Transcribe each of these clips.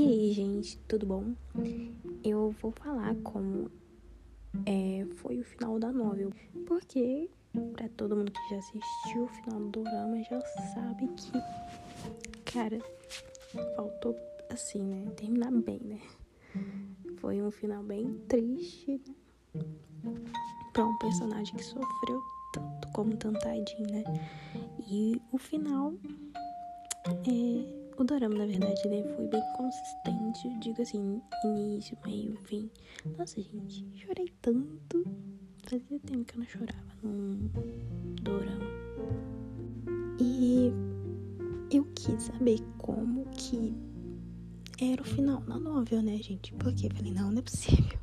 E aí, gente, tudo bom? Eu vou falar como é, foi o final da novela, porque pra todo mundo que já assistiu o final do drama já sabe que, cara, faltou assim, né? Terminar bem, né? Foi um final bem triste, né? Pra um personagem que sofreu tanto como Tantadinho, né? E o final é o dorama, na verdade, ele foi bem consistente. Digo assim, início, meio, fim. Nossa, gente, chorei tanto. Fazia tempo que eu não chorava num dorama. E eu quis saber como que era o final da novela, né, gente? Porque eu falei, não, não é possível.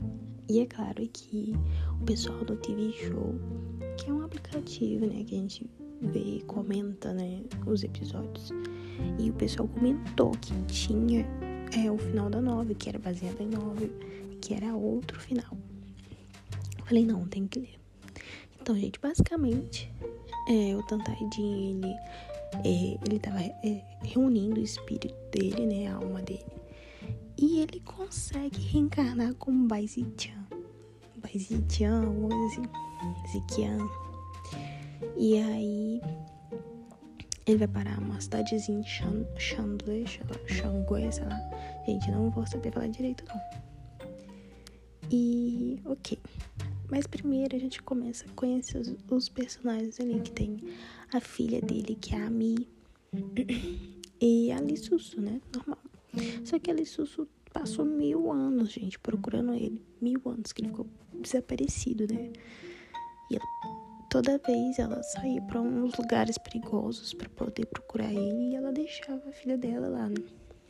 E é claro que o pessoal do TV Show, que é um aplicativo, né, que a gente vê, comenta, né, os episódios. E o pessoal comentou que tinha é, o final da novela, que era baseado em novela, que era outro final. Eu falei, não, tem que ler. Então, gente, basicamente, é, o Tantaidin, ele, é, ele tava é, reunindo o espírito dele, né, a alma dele. E ele consegue reencarnar como Baizichan. Baizichan, alguma coisa assim. Zikian. E aí ele vai parar uma cidadezinha de Chandler, Xangue, sei lá. Gente, não vou saber falar direito, não. E, ok. Mas primeiro a gente começa a conhecer os, os personagens ali, que tem a filha dele, que é a Mi. E a Lissusso, né? Normal. Só que a Lissusso passou mil anos, gente, procurando ele. Mil anos que ele ficou desaparecido, né? E ela toda vez ela saía para uns lugares perigosos para poder procurar ele e ela deixava a filha dela lá, né?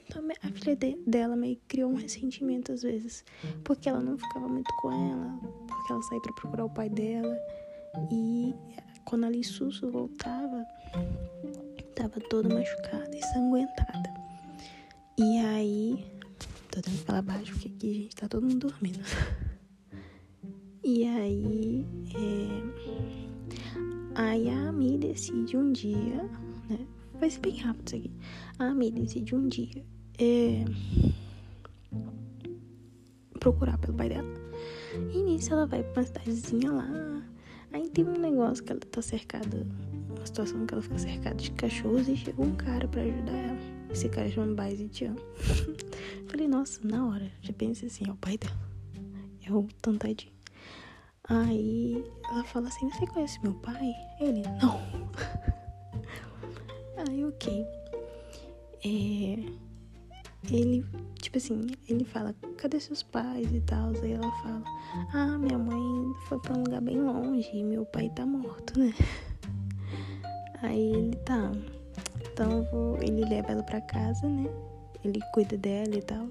Então a filha de, dela meio que criou um ressentimento às vezes, porque ela não ficava muito com ela, porque ela saía para procurar o pai dela e quando a Lissusso voltava, tava toda machucada e sanguentada. E aí, tô tendo que falar baixo porque aqui, gente, tá todo mundo dormindo. E aí, é Aí a Ami decide um dia, né? Vai ser bem rápido isso aqui. A Ami decide um dia é, procurar pelo pai dela. E nisso ela vai pra uma cidadezinha lá. Aí tem um negócio que ela tá cercada, uma situação que ela fica cercada de cachorros e chega um cara pra ajudar ela. Esse cara chama Baize Tian. Falei, nossa, na hora, já pensei assim, é o pai dela. É o Tantadinho. Aí ela fala assim: Você conhece meu pai? Ele, não. Aí, ok. É, ele, tipo assim, ele fala: Cadê seus pais e tal? Aí ela fala: Ah, minha mãe foi pra um lugar bem longe e meu pai tá morto, né? Aí ele tá. Então vou, ele leva ela pra casa, né? Ele cuida dela e tal.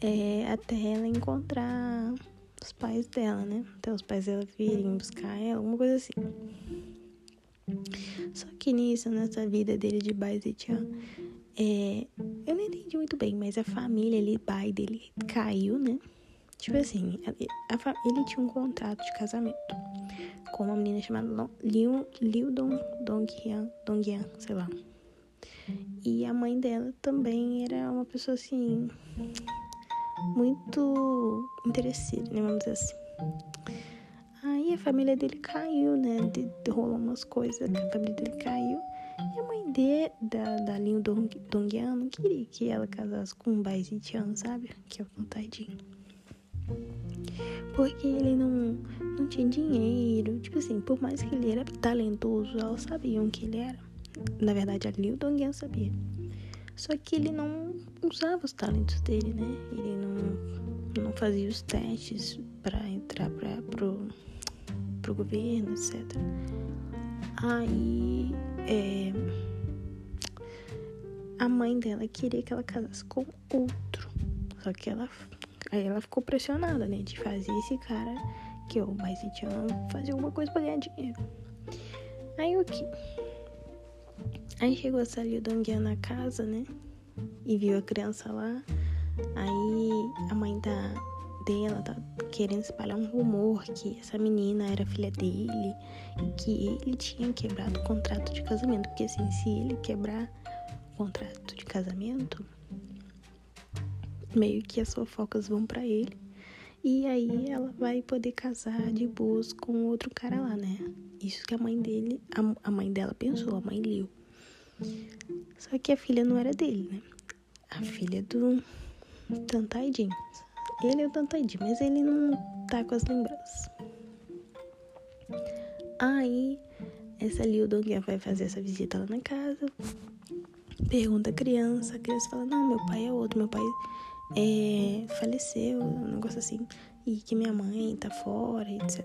É, até ela encontrar os pais dela, né? Até os pais dela virem buscar ela, alguma coisa assim. Só que nisso, nessa vida dele de Baizetian, é, eu não entendi muito bem, mas a família ali, pai dele, caiu, né? Tipo assim, a, ele tinha um contrato de casamento com uma menina chamada Liu, Liu Dong, Dongyan, Dongyan, sei lá. E a mãe dela também era uma pessoa assim muito interesseiro, né? Vamos dizer assim. Aí a família dele caiu, né? De, de, rolou umas coisas, a família dele caiu. E a mãe de, da, da Linho Dong, não queria que ela casasse com um Baizitian, sabe? Que é o Tadinho. Porque ele não, não tinha dinheiro. Tipo assim, por mais que ele era talentoso, elas sabiam que ele era. Na verdade, a Liu Dongyan sabia. Só que ele não usava os talentos dele, né? Ele não, não fazia os testes para entrar pra, pro, pro governo, etc. Aí é, a mãe dela queria que ela casasse com outro. Só que ela aí ela ficou pressionada, né? De fazer esse cara que eu, mas tinha fazer alguma coisa pra ganhar dinheiro. Aí o que? Aí chegou a Sally Donguia na casa, né? E viu a criança lá. Aí a mãe da, dela tá querendo espalhar um rumor que essa menina era filha dele e que ele tinha quebrado o contrato de casamento. Porque assim, se ele quebrar o contrato de casamento, meio que as fofocas vão para ele. E aí ela vai poder casar de boas com outro cara lá, né? Isso que a mãe dele, a, a mãe dela pensou, a mãe Liu. Só que a filha não era dele, né? A filha do Tantaidin. Ele é o Tantaidin, mas ele não tá com as lembranças. Aí, essa Liu Dongyan vai fazer essa visita lá na casa. Pergunta a criança. A criança fala: Não, meu pai é outro. Meu pai é, faleceu, um negócio assim. E que minha mãe tá fora, etc.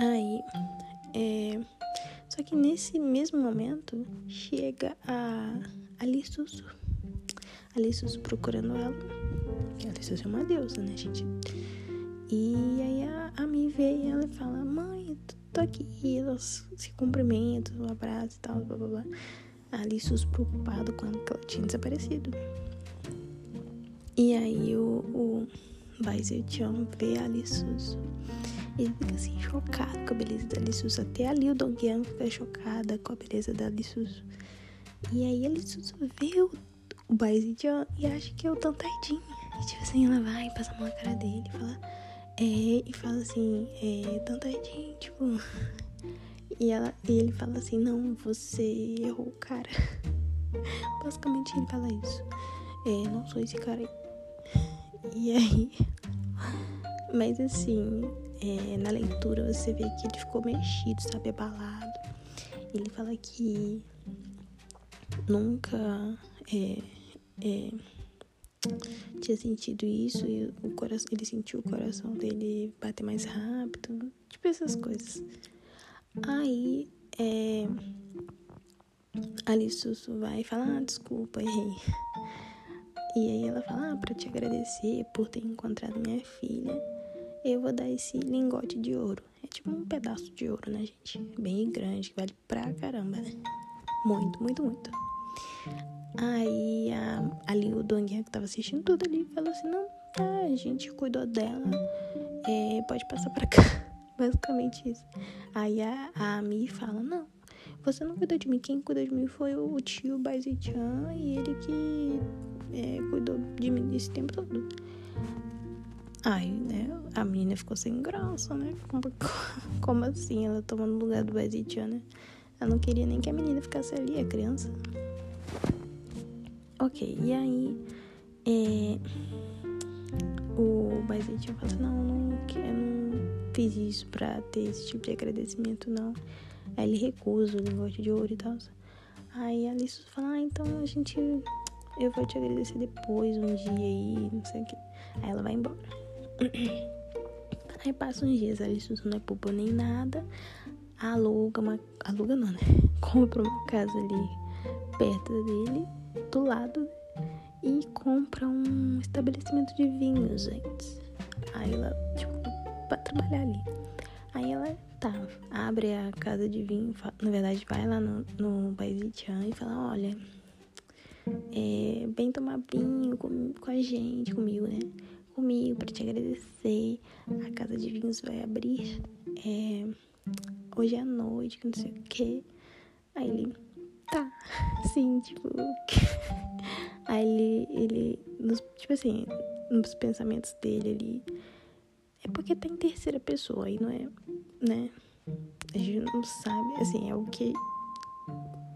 Aí, é, só que nesse mesmo momento chega a Alissus. Alissus procurando ela. Que Alissus é uma deusa, né, gente? E aí a, a Mi vê e ela fala: Mãe, tô aqui. E elas se cumprimentam, um abraço e tal, blá blá blá. A preocupado com ela que ela tinha desaparecido. E aí o, o Zetian vê a Alissus ele fica assim, chocado com a beleza da Lissus. Até ali o Dongyan fica chocada com a beleza da Lissus. E aí a Lissus vê o, o Baizijan e acha que é o Tantaidin. E tipo assim, ela vai, passa a mão na cara dele e fala. É, e fala assim, é, Tantaidin, tipo. E, ela, e ele fala assim, não, você errou cara. Basicamente ele fala isso. É, não sou esse cara aí. E aí. Mas assim, é, na leitura você vê que ele ficou mexido, sabe, abalado. Ele fala que nunca é, é, tinha sentido isso e o coração, ele sentiu o coração dele bater mais rápido, tipo essas coisas. Aí é, Alice vai falar, ah, desculpa, errei. E aí ela fala, ah, pra te agradecer por ter encontrado minha filha eu vou dar esse lingote de ouro. É tipo um pedaço de ouro, né, gente? Bem grande, que vale pra caramba, né? Muito, muito, muito. Aí a, ali o Donguinha que tava assistindo tudo ali falou assim: não, tá, a gente cuidou dela, é, pode passar pra cá. Basicamente isso. Aí a, a Mi fala: não, você não cuidou de mim, quem cuidou de mim foi o tio Baizichan e ele que é, cuidou de mim esse tempo todo. Aí, né, a menina ficou sem graça, né? Como assim ela tomando o lugar do Bazitia, né? Ela não queria nem que a menina ficasse ali, a criança. Ok, e aí é, o Bazitia fala assim, não, não, eu não fiz isso pra ter esse tipo de agradecimento, não. Aí ele recusa o lingote de ouro e tal. Aí a Alice fala, ah, então a gente. Eu vou te agradecer depois, um dia aí, não sei o que. Aí ela vai embora. Aí passa uns dias, a Alice não é poupa nem nada, aluga uma. Aluga não, né? Compra uma casa ali perto dele, do lado, e compra um estabelecimento de vinhos antes. Aí ela, tipo, pra trabalhar ali. Aí ela tá, abre a casa de vinho, na verdade vai lá no, no Baizitian e fala, olha, é, vem tomar vinho com, com a gente, comigo, né? comigo para te agradecer. A casa de vinhos vai abrir é, hoje à noite, que não sei o que. Aí ele, tá, sim, tipo. Aí ele, ele nos, tipo assim, nos pensamentos dele ali. É porque tá em terceira pessoa, aí não é, né? A gente não sabe, assim, é o que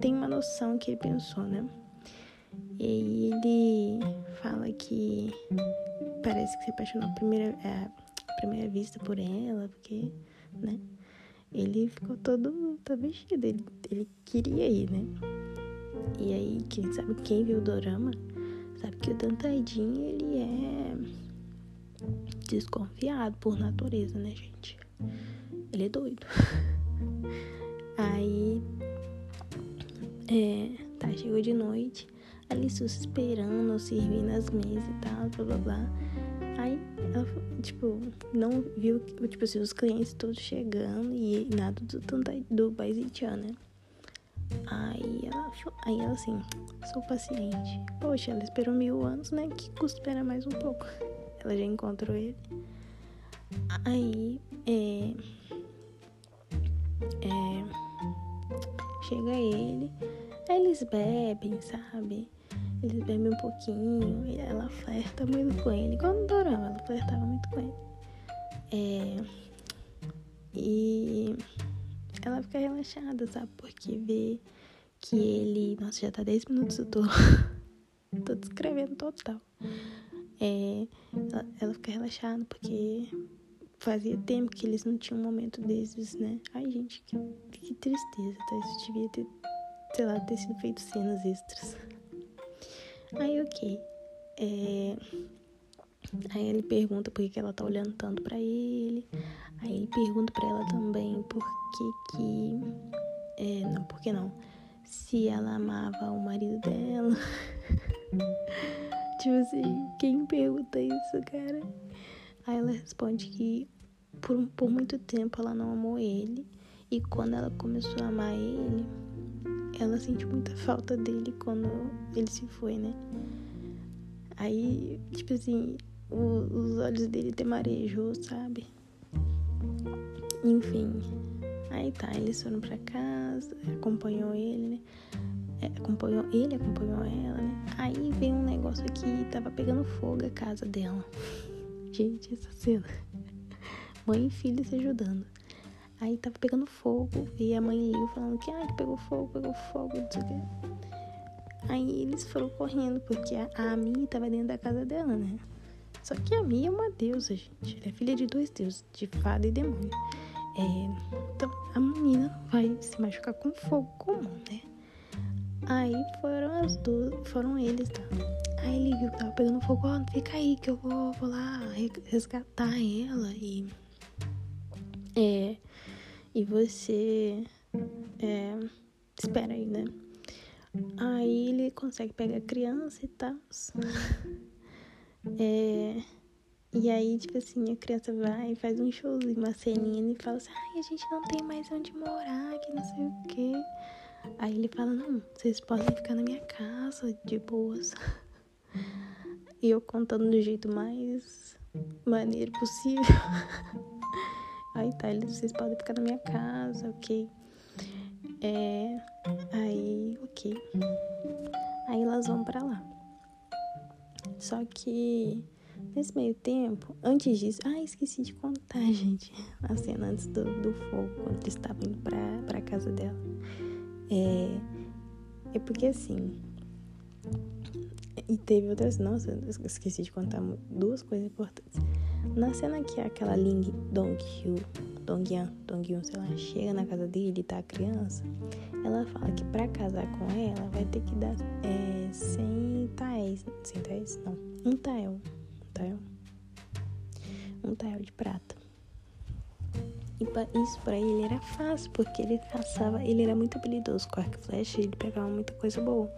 tem uma noção que ele pensou, né? E aí ele fala que parece que se apaixonou à primeira, à primeira vista por ela, porque, né? Ele ficou todo, todo vestido, ele, ele queria ir, né? E aí, quem sabe, quem viu o dorama, sabe que o Dantaidin, ele é desconfiado por natureza, né, gente? Ele é doido. Aí, é, tá, chegou de noite, ali esperando, servindo as mesas e tal, blá blá blá. Ela, tipo, não viu, tipo assim, os clientes todos chegando e nada do, do Baizitian, né? Aí ela, aí ela assim, sou paciente. Poxa, ela esperou mil anos, né? Que custa esperar mais um pouco. Ela já encontrou ele. Aí, é, é, chega ele, aí eles bebem, sabe? Eles bebem um pouquinho, ela flerta muito com ele. Igual no Dorama, ela flertava muito com ele. É, e ela fica relaxada, sabe? Porque vê que ele. Nossa, já tá 10 minutos, eu tô. tô descrevendo total. É, ela, ela fica relaxada porque fazia tempo que eles não tinham um momento desses, né? Ai, gente, que, que tristeza, tá? Isso devia ter, sei lá, ter sido feito cenas extras. Aí, ok. É... Aí ele pergunta por que ela tá olhando tanto para ele. Aí ele pergunta para ela também por que que... É, não, por que não? Se ela amava o marido dela. tipo assim, quem pergunta isso, cara? Aí ela responde que por, por muito tempo ela não amou ele. E quando ela começou a amar ele, ela sentiu muita falta dele quando ele se foi, né? Aí, tipo assim, o, os olhos dele marejou, sabe? Enfim. Aí tá, eles foram pra casa, acompanhou ele, né? É, acompanhou ele, acompanhou ela, né? Aí veio um negócio aqui, tava pegando fogo a casa dela. Gente, essa cena. Mãe e filho se ajudando. Aí tava pegando fogo e a mãe liu falando que ah, que pegou fogo, pegou fogo, não sei o quê. Aí eles foram correndo, porque a, a tava dentro da casa dela, né? Só que a Ami é uma deusa, gente. Ela é filha de dois deuses, de fada e demônio. É, então a menina não vai se machucar com fogo comum, né? Aí foram as duas, foram eles, tá? Aí ele viu que tava pegando fogo, ó, oh, fica aí que eu vou, vou lá resgatar ela e. É. E você. É. Espera aí, né? Aí ele consegue pegar a criança e tal. É. E aí, tipo assim, a criança vai faz um showzinho, uma ceninha e fala assim: ai, a gente não tem mais onde morar, que não sei o quê. Aí ele fala: Não, vocês podem ficar na minha casa de boas. E eu contando do jeito mais maneiro possível. Tá, eles, vocês podem ficar na minha casa, ok? É. Aí, ok. Aí elas vão pra lá. Só que nesse meio tempo, antes disso. Ah, esqueci de contar, gente. A cena antes do, do fogo, quando eles estavam indo pra, pra casa dela. É, é porque assim. E teve outras. Nossa, esqueci de contar duas coisas importantes. Na cena que aquela Ling Dong-hyo, Dong-yan, Dong-yun, sei lá, chega na casa dele e tá a criança, ela fala que pra casar com ela vai ter que dar é, 100 taéis. 100 taéis? Não. Um tael. Um tael. Um tael de prata. E isso para ele era fácil, porque ele caçava, ele era muito habilidoso com arco e flecha e ele pegava muita coisa boa.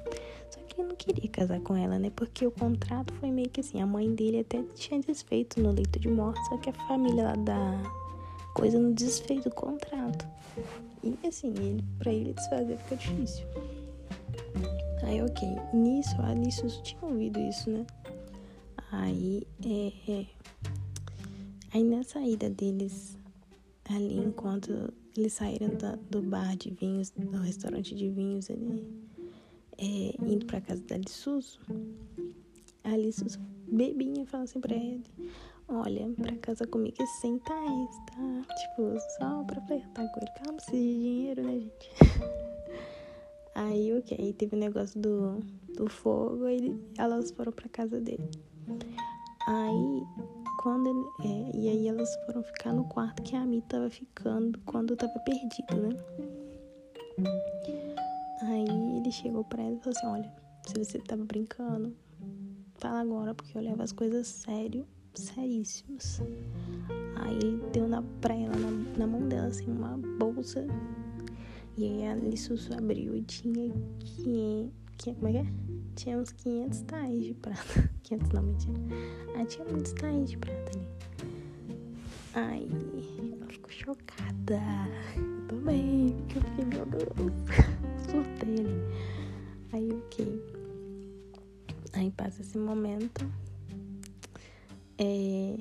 Ele não queria casar com ela, né? Porque o contrato foi meio que assim, a mãe dele até tinha desfeito no leito de morte, só que a família lá da coisa não desfez o contrato. E assim, ele, pra ele desfazer fica difícil. Aí, ok. Nisso, a Alice tinha ouvido isso, né? Aí, é, é. Aí na saída deles ali enquanto eles saíram do bar de vinhos, do restaurante de vinhos ali, é, indo pra casa da Lissuso, a Lissuso bebinha fala assim pra ele, olha, pra casa comigo é 100 reais, tá? Tipo, só pra flertar com ele, calma, precisa de dinheiro, né, gente? Aí, ok, aí teve o negócio do, do fogo, e elas foram pra casa dele. Aí, quando ele, é, e aí elas foram ficar no quarto que a Ami tava ficando quando tava perdido, né? Aí ele chegou pra ela e falou assim, olha, se você tava brincando, fala agora, porque eu levo as coisas sério, seríssimas. Aí ele deu na, pra ela, na, na mão dela, assim, uma bolsa. E aí a Lissusso abriu e tinha 500, como é que é? tinha uns 500 tais de prata. 500 não, mentira. Aí tinha muitos tais de prata ali. Aí ela ficou chocada. Eu também, porque eu fiquei, meu Deus, surtei ali. Aí, ok. Aí passa esse momento. É...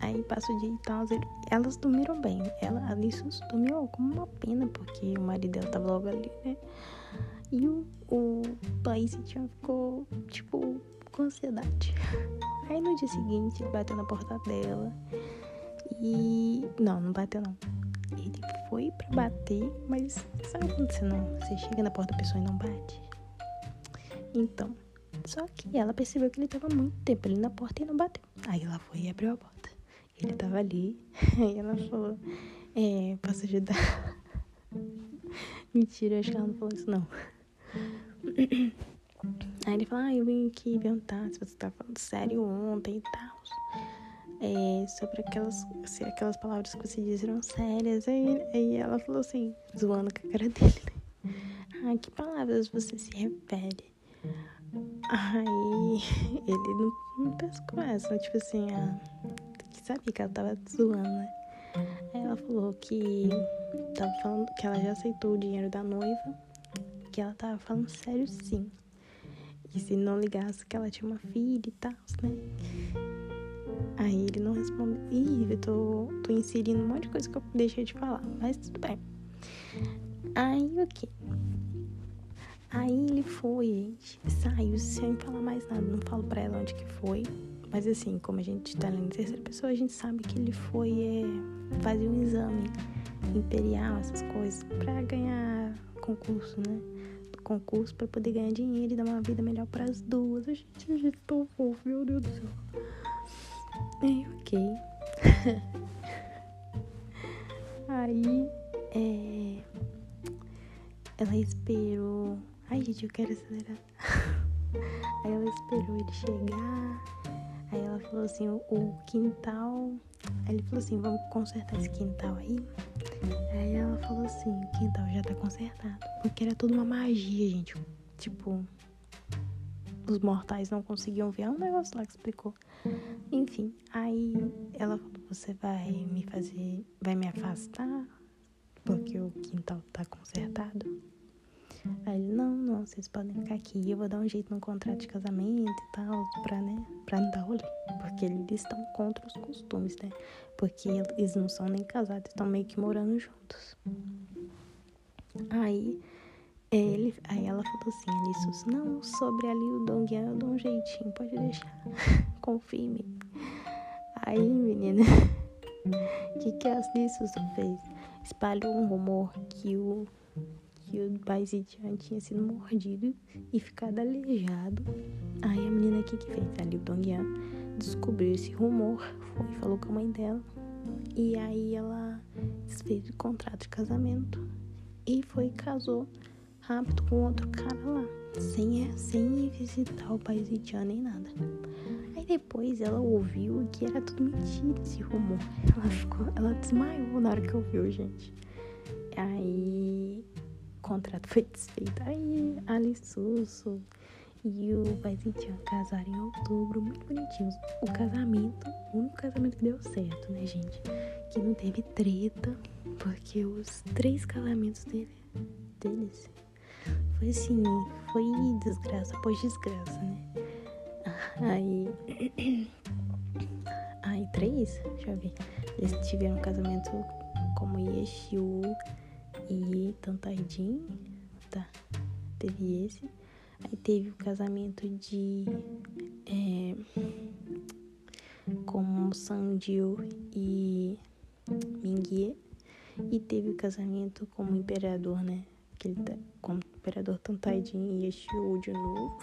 Aí passa o dia e tal. Elas dormiram bem. Ela, a Alice dormiu como uma pena, porque o marido dela tava logo ali, né? E o, o país tinha ficou, tipo, com ansiedade. Aí no dia seguinte bateu na porta dela e. Não, não bateu não. Ele foi pra bater, mas sabe quando você não. Você chega na porta da pessoa e não bate? Então. Só que ela percebeu que ele tava muito tempo ali na porta e não bateu. Aí ela foi e abriu a porta. Ele tava ali. Aí ela falou: É, posso ajudar? Mentira, acho que ela não falou isso não. Aí ele falou, ah, eu vim aqui perguntar se você tá falando sério ontem e tal. É, sobre aquelas, se aquelas palavras que você disse eram sérias. Aí, aí ela falou assim, zoando com a cara dele? Ah, que palavras você se refere? Aí ele não, não pensou com essa, tipo assim, ah, que sabia que ela tava zoando, né? Aí ela falou que tava falando que ela já aceitou o dinheiro da noiva, que ela tava falando sério sim. E se não ligasse que ela tinha uma filha e tal, né? Aí ele não respondeu. Ih, eu tô, tô inserindo um monte de coisa que eu deixei de falar, mas tudo bem. Aí o okay. Aí ele foi, gente, saiu sem falar mais nada. Não falo pra ela onde que foi. Mas assim, como a gente tá lendo em terceira pessoa, a gente sabe que ele foi é, fazer um exame imperial, essas coisas, pra ganhar concurso, né? concurso para poder ganhar dinheiro e dar uma vida melhor para as duas. A gente, a gente tão fofo, meu Deus do céu. Aí, ok. Aí, é... ela esperou. Ai, gente, eu quero acelerar. Aí ela esperou ele chegar. Aí ela falou assim: o quintal. Aí ele falou assim: vamos consertar esse quintal aí. Aí ela falou assim: o quintal já tá consertado. Porque era tudo uma magia, gente. Tipo, os mortais não conseguiam ver. É um negócio lá que explicou. Enfim, aí ela falou: você vai me fazer. Vai me afastar? Porque o quintal tá consertado. Aí ele, não, não, vocês podem ficar aqui. Eu vou dar um jeito no contrato de casamento e tal, pra, né, pra não dar rolê. Porque eles estão contra os costumes, né? Porque eles não são nem casados, estão meio que morando juntos. Aí, ele, aí ela falou assim, Alissus, não, sobre ali o Dongyan eu dou um jeitinho, pode deixar. Confia em mim. Aí, menina, o que, que a Alissus fez? Espalhou um rumor que o que o Baisidian tinha sido mordido e ficado aleijado. Aí a menina aqui que fez ali o Dongyan descobriu esse rumor, foi falou com a mãe dela. E aí ela desfez o contrato de casamento e foi e casou rápido com outro cara lá, sem, sem visitar o Baisidian nem nada. Aí depois ela ouviu que era tudo mentira esse rumor. Ela ficou, ela desmaiou na hora que ouviu, gente. Aí contrato foi desfeito. Aí Alice Susso e o Baisidian casaram em outubro, muito bonitinhos. O casamento, o único casamento que deu certo, né, gente? Que não teve treta, porque os três casamentos dele, deles foi assim, foi desgraça após desgraça, né? Aí. Aí, três? Deixa eu ver. Eles tiveram um casamento como Yeshu e Tantaidin, tá? Teve esse. Aí teve o casamento de. É, com Sanjiu e Mingie. E teve o casamento como imperador, né? Aquele, tá, como imperador Tantaidin e Exu de novo.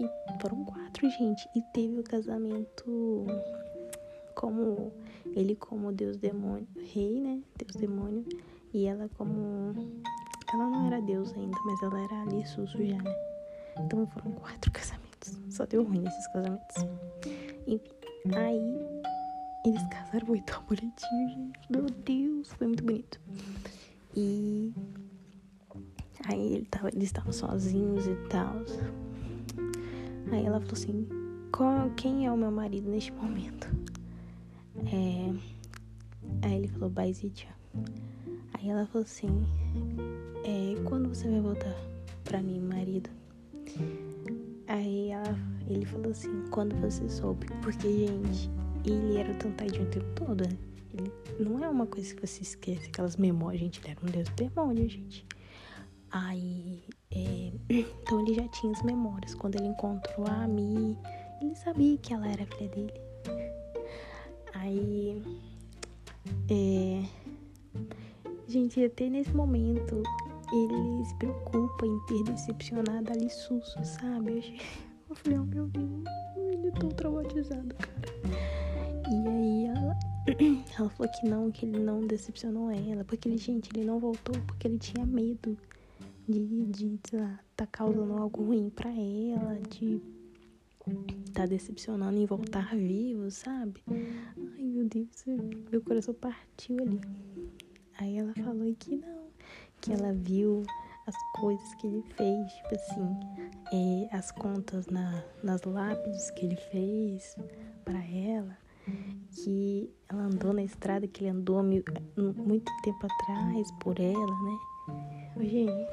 E foram quatro, gente. E teve o casamento como ele como Deus demônio, rei, né? Deus demônio e ela como. Ela não era deusa ainda, mas ela era ali Susu já, né? Então foram quatro casamentos. Só deu ruim nesses casamentos. Enfim, aí eles casaram foi tão bonitinho, gente. Meu Deus, foi muito bonito. E aí ele tava, eles estavam sozinhos e tal. Aí ela falou assim: Qual, quem é o meu marido neste momento? É... Aí ele falou: Baizitia. Aí ela falou assim: é, Quando você vai voltar pra mim, marido? Aí ela, ele falou assim: Quando você soube? Porque, gente, ele era tantadinho o tempo todo, né? Ele não é uma coisa que você esquece, aquelas memórias, gente. Ele era um deus demônio, gente. Aí, é, então ele já tinha as memórias. Quando ele encontrou a Ami, ele sabia que ela era filha dele. Aí, é, gente, até nesse momento ele se preocupa em ter decepcionado a Lissusso, sabe? Eu falei, oh meu Deus, ele é tão traumatizado, cara. E aí ela, ela falou que não, que ele não decepcionou ela, porque ele, gente, ele não voltou porque ele tinha medo de, de tá causando algo ruim para ela, de tá decepcionando em voltar vivo, sabe? Ai, meu Deus, meu coração partiu ali. Aí ela falou que não, que ela viu as coisas que ele fez, tipo assim, é, as contas na, nas lápides que ele fez para ela, que ela andou na estrada que ele andou muito tempo atrás por ela, né? Gente,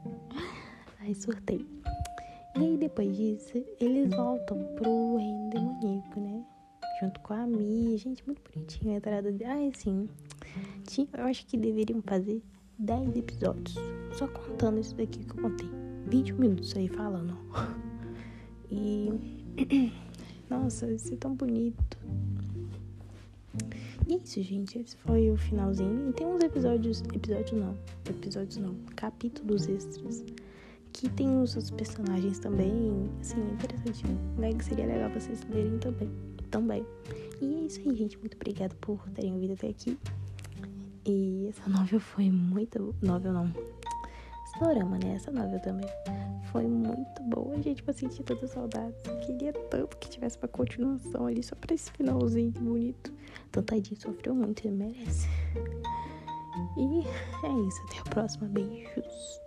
aí surtei. E aí depois disso, eles voltam pro reino demoníaco, né? Junto com a Mi, gente, muito bonitinho a entrada de. Ai, assim, eu acho que deveriam fazer 10 episódios. Só contando isso daqui que eu contei. 20 minutos aí falando. E. Nossa, isso é tão bonito. E é isso, gente. Esse foi o finalzinho. E tem uns episódios. Episódios não. Episódios não. Capítulos extras. Que tem os outros personagens também. Assim, interessantinho. Né? Que seria legal vocês lerem também. Também. E é isso aí, gente. Muito obrigada por terem ouvido até aqui. E essa novel foi muito. Novel não. Dorama, né? Essa novel também. Foi muito boa, gente. Eu senti todas saudades. Queria tanto que tivesse uma continuação ali, só pra esse finalzinho bonito. Então, tadinho, sofreu muito, ele merece. E é isso. Até a próxima. Beijos.